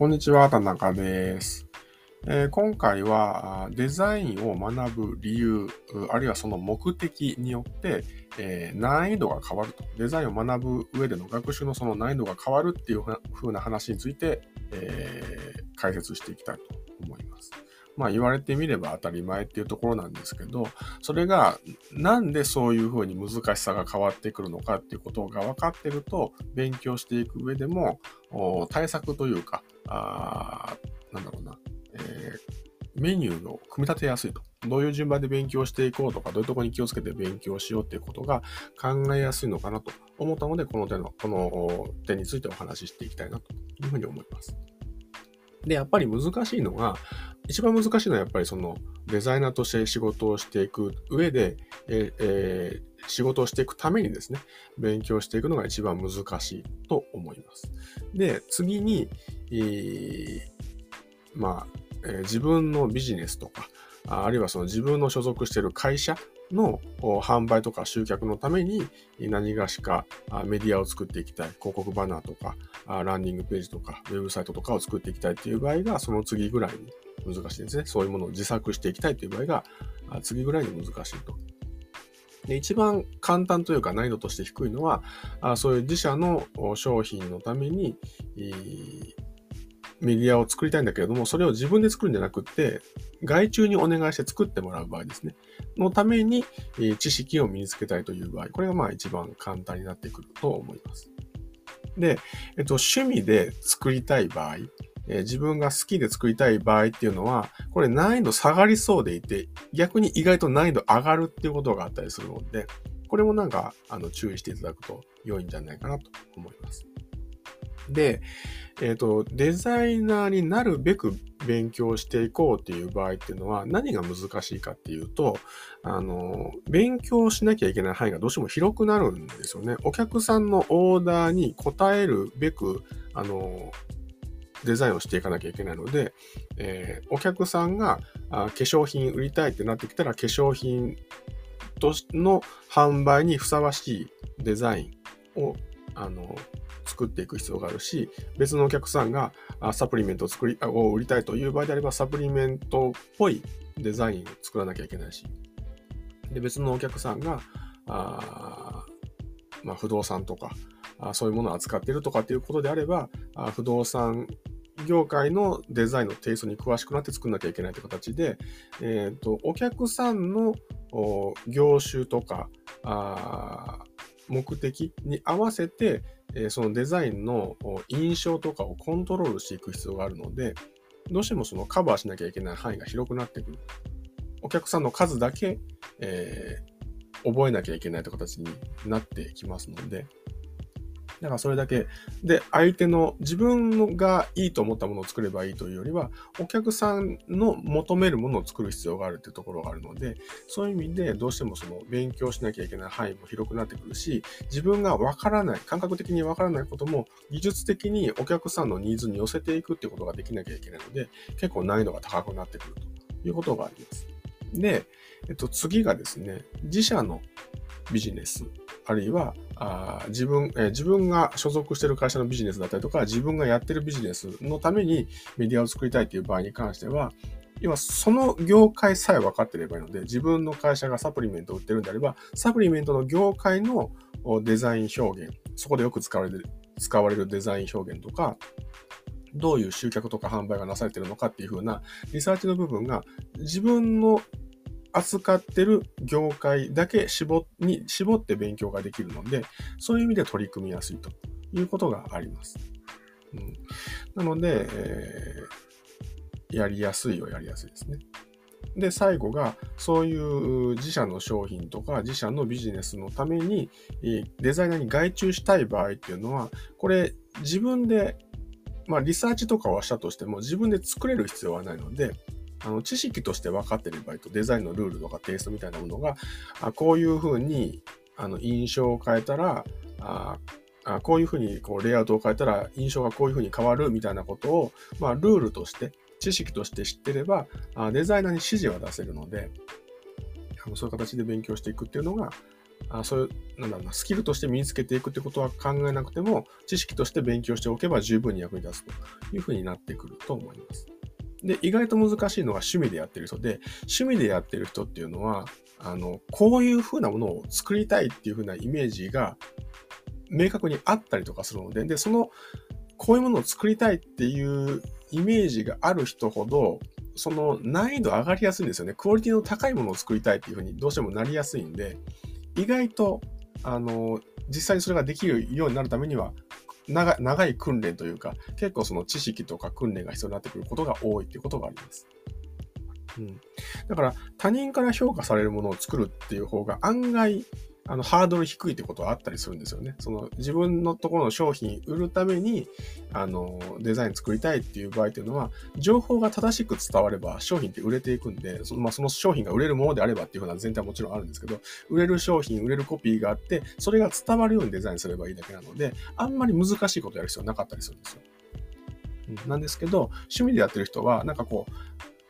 こんにちは、田中です。えー、今回はデザインを学ぶ理由、あるいはその目的によって、えー、難易度が変わると。デザインを学ぶ上での学習のその難易度が変わるっていう風な話について、えー、解説していきたいと思います。まあ言われてみれば当たり前っていうところなんですけど、それがなんでそういうふうに難しさが変わってくるのかっていうことが分かってると、勉強していく上でも対策というか、あなんだろうな、えー、メニューを組み立てやすいと。どういう順番で勉強していこうとか、どういうところに気をつけて勉強しようっていうことが考えやすいのかなと思ったので、この点の、この点についてお話ししていきたいなというふうに思います。で、やっぱり難しいのが、一番難しいのはやっぱりそのデザイナーとして仕事をしていく上で、ええー、仕事をしていくためにですね、勉強していくのが一番難しいと思います。で、次に、えー、まあ、えー、自分のビジネスとか、あるいはその自分の所属している会社の販売とか集客のために何がしかメディアを作っていきたい。広告バナーとか、ランディングページとか、ウェブサイトとかを作っていきたいっていう場合が、その次ぐらいに難しいですね。そういうものを自作していきたいという場合が、次ぐらいに難しいと。で一番簡単というか難易度として低いのは、そういう自社の商品のために、メディアを作りたいんだけれども、それを自分で作るんじゃなくって、外注にお願いして作ってもらう場合ですね。のために、知識を身につけたいという場合、これがまあ一番簡単になってくると思います。で、えっと、趣味で作りたい場合、えー、自分が好きで作りたい場合っていうのは、これ難易度下がりそうでいて、逆に意外と難易度上がるっていうことがあったりするので、これもなんか、あの、注意していただくと良いんじゃないかなと思います。で、えっ、ー、と、デザイナーになるべく勉強していこうっていう場合っていうのは何が難しいかっていうと、あの、勉強しなきゃいけない範囲がどうしても広くなるんですよね。お客さんのオーダーに応えるべく、あの、デザインをしていかなきゃいけないので、えー、お客さんがあ化粧品売りたいってなってきたら、化粧品との販売にふさわしいデザインをあの作っていく必要があるし、別のお客さんがサプリメントを作りを売りたいという場合であれば、サプリメントっぽいデザインを作らなきゃいけないし、で別のお客さんが、あまあ、不動産とかあ、そういうものを扱っているとかっていうことであれば、あ不動産業界のデザインのテイストに詳しくなって作んなきゃいけないという形で、えっ、ー、と、お客さんの業種とか、あ目的に合わせて、えー、そのデザインの印象とかをコントロールしていく必要があるので、どうしてもそのカバーしなきゃいけない範囲が広くなってくる。お客さんの数だけ、えー、覚えなきゃいけないという形になってきますので、だからそれだけ。で、相手の自分がいいと思ったものを作ればいいというよりは、お客さんの求めるものを作る必要があるっていうところがあるので、そういう意味でどうしてもその勉強しなきゃいけない範囲も広くなってくるし、自分がわからない、感覚的にわからないことも技術的にお客さんのニーズに寄せていくっていうことができなきゃいけないので、結構難易度が高くなってくるということがあります。で、えっと、次がですね、自社のビジネスあるいはあ自分、え、自分が所属している会社のビジネスだったりとか、自分がやってるビジネスのためにメディアを作りたいという場合に関しては、要はその業界さえ分かってればいいので、自分の会社がサプリメントを売ってるんであれば、サプリメントの業界のデザイン表現、そこでよく使われる使われるデザイン表現とか、どういう集客とか販売がなされているのかっていう風なリサーチの部分が自分の扱ってる業界だけ絞に絞って勉強ができるので、そういう意味で取り組みやすいということがあります。うん、なので、えー、やりやすいはやりやすいですね。で、最後が、そういう自社の商品とか自社のビジネスのためにデザイナーに外注したい場合っていうのは、これ自分で、まあリサーチとかはしたとしても自分で作れる必要はないので、あの知識として分かってればいいと、デザインのルールとかテイストみたいなものが、あこういうふうにあの印象を変えたら、ああこういうふうにこうレイアウトを変えたら印象がこういうふうに変わるみたいなことを、まあ、ルールとして、知識として知ってれば、あデザイナーに指示は出せるので、あのそういう形で勉強していくっていうのが、あそういう、なんだろうな、スキルとして身につけていくってことは考えなくても、知識として勉強しておけば十分に役に立つというふうになってくると思います。で、意外と難しいのが趣味でやってる人で、趣味でやってる人っていうのは、あの、こういうふうなものを作りたいっていうふうなイメージが明確にあったりとかするので、で、その、こういうものを作りたいっていうイメージがある人ほど、その難易度上がりやすいんですよね。クオリティの高いものを作りたいっていうふうにどうしてもなりやすいんで、意外と、あの、実際にそれができるようになるためには、長長い訓練というか、結構その知識とか訓練が必要になってくることが多いっていうことがあります。うん。だから、他人から評価されるものを作るっていう方が案外あの、ハードル低いってことはあったりするんですよね。その、自分のところの商品売るために、あの、デザイン作りたいっていう場合っていうのは、情報が正しく伝われば商品って売れていくんで、その,、まあ、その商品が売れるものであればっていうふうな前提はもちろんあるんですけど、売れる商品、売れるコピーがあって、それが伝わるようにデザインすればいいだけなので、あんまり難しいことやる必要なかったりするんですよ。なんですけど、趣味でやってる人は、なんかこう、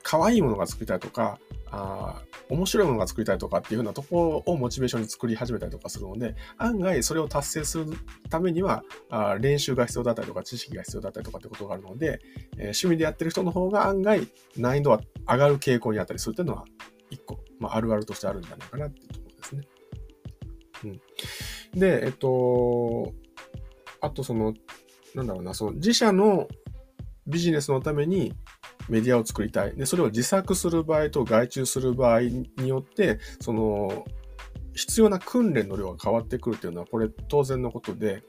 可愛いものが作りたいとか、あ面白いものが作りたいとかっていうふうなところをモチベーションに作り始めたりとかするので、案外それを達成するためにはあ練習が必要だったりとか知識が必要だったりとかってことがあるので、え、趣味でやってる人の方が案外難易度は上がる傾向にあったりするっていうのは一個、まあ、あるあるとしてあるんじゃないかなっていうところですね。うん。で、えっと、あとその、なんだろうな、その自社のビジネスのためにメディアを作りたい。で、それを自作する場合と外注する場合によって、その、必要な訓練の量が変わってくるっていうのは、これ当然のことで、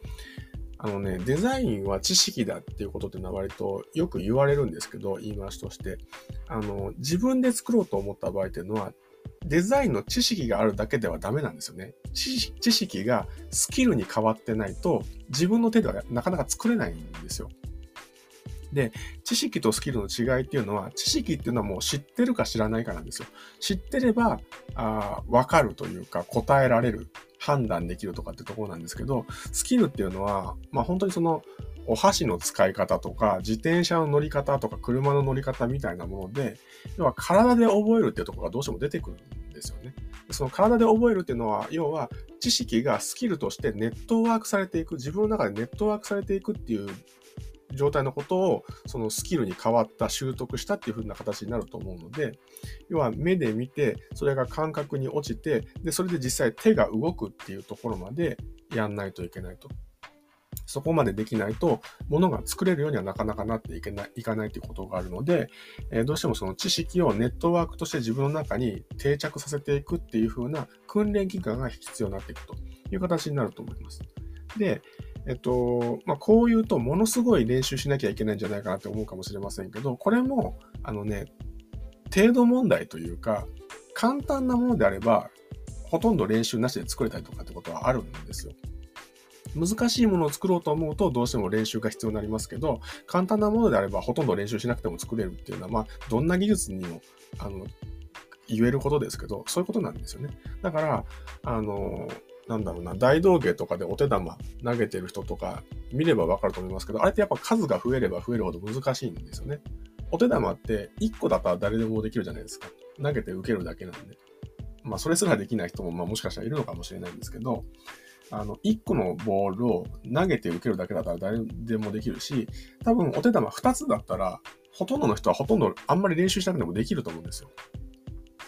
あのね、デザインは知識だっていうことっていうのは割とよく言われるんですけど、言い回しとして。あの、自分で作ろうと思った場合っていうのは、デザインの知識があるだけではダメなんですよね。知識がスキルに変わってないと、自分の手ではなかなか作れないんですよ。で、知識とスキルの違いっていうのは、知識っていうのはもう知ってるか知らないかなんですよ。知ってれば、あわかるというか、答えられる、判断できるとかってところなんですけど、スキルっていうのは、まあ本当にその、お箸の使い方とか、自転車の乗り方とか、車の乗り方みたいなもので、要は体で覚えるっていうところがどうしても出てくるんですよね。その体で覚えるっていうのは、要は知識がスキルとしてネットワークされていく、自分の中でネットワークされていくっていう状態のことをそのスキルに変わった習得したっていう風な形になると思うので要は目で見てそれが感覚に落ちてでそれで実際手が動くっていうところまでやんないといけないと。そこまでできないと、物が作れるようにはなかなかなっていけない、いかないということがあるので、えー、どうしてもその知識をネットワークとして自分の中に定着させていくっていう風な訓練期間が必要になっていくという形になると思います。で、えっと、まあ、こう言うと、ものすごい練習しなきゃいけないんじゃないかなって思うかもしれませんけど、これも、あのね、程度問題というか、簡単なものであれば、ほとんど練習なしで作れたりとかってことはあるんですよ。難しいものを作ろうと思うと、どうしても練習が必要になりますけど、簡単なものであれば、ほとんど練習しなくても作れるっていうのは、まあ、どんな技術にも、あの、言えることですけど、そういうことなんですよね。だから、あの、なんだろうな、大道芸とかでお手玉投げてる人とか見ればわかると思いますけど、あれってやっぱ数が増えれば増えるほど難しいんですよね。お手玉って1個だったら誰でもできるじゃないですか。投げて受けるだけなんで。まあ、それすらできない人も、まあ、もしかしたらいるのかもしれないんですけど、あの、1個のボールを投げて受けるだけだったら誰でもできるし、多分お手玉2つだったら、ほとんどの人はほとんどあんまり練習しなくてもできると思うんですよ。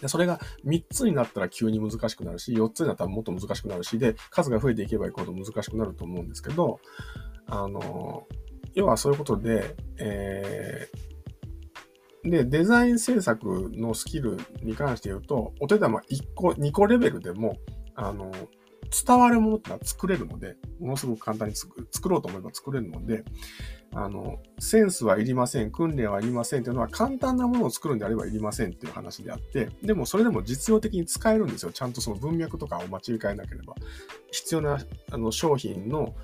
で、それが3つになったら急に難しくなるし、4つになったらもっと難しくなるし、で、数が増えていけばいくほど難しくなると思うんですけど、あの、要はそういうことで、えー、で、デザイン制作のスキルに関して言うと、お手玉1個、2個レベルでも、あの、伝わるものってのは作れるので、ものすごく簡単に作ろうと思えば作れるので、あの、センスはいりません、訓練はいりませんっていうのは簡単なものを作るんであればいりませんっていう話であって、でもそれでも実用的に使えるんですよ。ちゃんとその文脈とかを間違えなければ。必要なあの商品の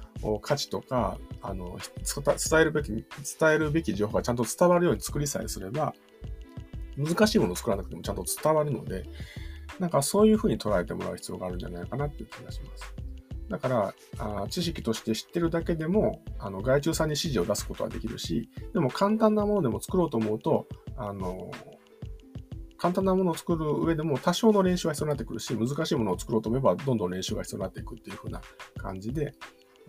価値とか、あの、伝えるべき、伝えるべき情報がちゃんと伝わるように作りさえすれば、難しいものを作らなくてもちゃんと伝わるので、なんかそういうふうに捉えてもらう必要があるんじゃないかなっていう気がします。だからあ、知識として知ってるだけでも、あの、外注さんに指示を出すことはできるし、でも簡単なものでも作ろうと思うと、あの、簡単なものを作る上でも多少の練習が必要になってくるし、難しいものを作ろうと思えばどんどん練習が必要になっていくっていう風な感じで、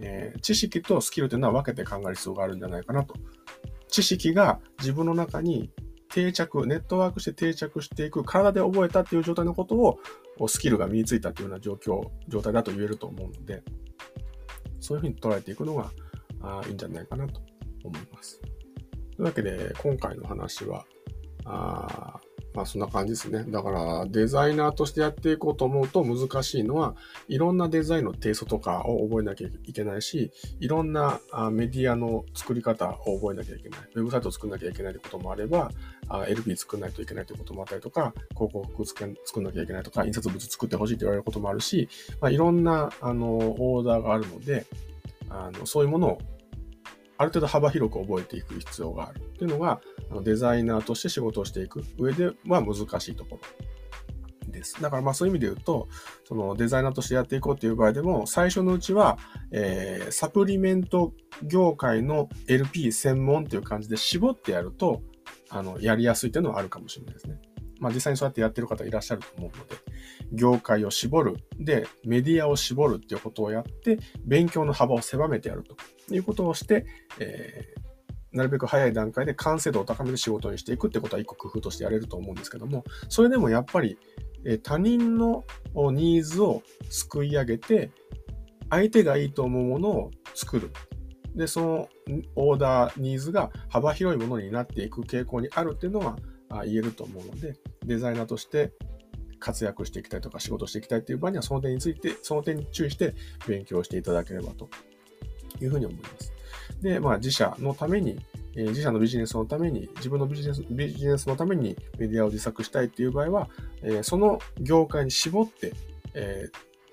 えー、知識とスキルというのは分けて考える必要があるんじゃないかなと。知識が自分の中に定着、ネットワークして定着していく、体で覚えたっていう状態のことを、スキルが身についたというような状況、状態だと言えると思うので、そういうふうに捉えていくのがあいいんじゃないかなと思います。というわけで、今回の話は、あまあそんな感じですね。だからデザイナーとしてやっていこうと思うと難しいのは、いろんなデザインのテイストとかを覚えなきゃいけないし、いろんなメディアの作り方を覚えなきゃいけない。ウェブサイトを作んなきゃいけないってこともあれば、LP 作んないといけないということもあったりとか、広告作んなきゃいけないとか、印刷物作ってほしいと言われることもあるし、まあ、いろんなあのオーダーがあるので、あのそういうものをある程度幅広く覚えていく必要があるというのが、デザイナーとして仕事をしていく上では難しいところです。だからまあそういう意味で言うと、そのデザイナーとしてやっていこうっていう場合でも、最初のうちは、えー、サプリメント業界の LP 専門っていう感じで絞ってやると、あの、やりやすいっていうのはあるかもしれないですね。まあ実際にそうやってやってる方いらっしゃると思うので、業界を絞る、で、メディアを絞るっていうことをやって、勉強の幅を狭めてやるということをして、えー、なるべく早い段階で完成度を高める仕事にしていくってことは一個工夫としてやれると思うんですけども、それでもやっぱり、え他人のニーズをすくい上げて、相手がいいと思うものを作る。で、そのオーダー、ニーズが幅広いものになっていく傾向にあるっていうのは言えると思うので、デザイナーとして活躍していきたいとか仕事していきたいっていう場合には、その点について、その点に注意して勉強していただければというふうに思います。で、まあ自社のために、え、自社のビジネスのために、自分のビジネスビジネスのためにメディアを自作したいっていう場合は、え、その業界に絞って、え、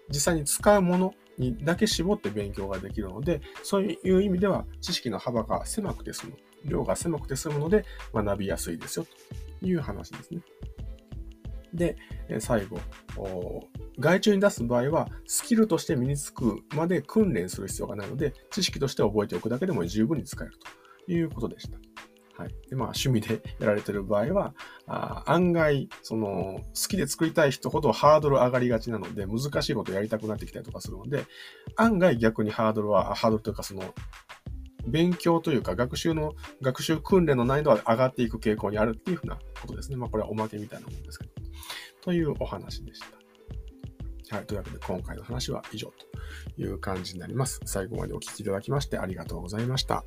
実際に使うものにだけ絞って勉強ができるので、そういう意味では知識の幅が狭くて済む。量が狭くて済むので学びやすいですよという話ですね。で、最後、外注に出す場合は、スキルとして身につくまで訓練する必要がないので、知識として覚えておくだけでも十分に使えるということでした。はい。で、まあ、趣味でやられてる場合は、あ案外、その、好きで作りたい人ほどハードル上がりがちなので、難しいことやりたくなってきたりとかするので、案外逆にハードルは、ハードルというか、その、勉強というか学習の、学習訓練の難易度は上がっていく傾向にあるっていうふうなことですね。まあこれはおまけみたいなもんですけど。というお話でした。はい。というわけで今回の話は以上という感じになります。最後までお聴きいただきましてありがとうございました。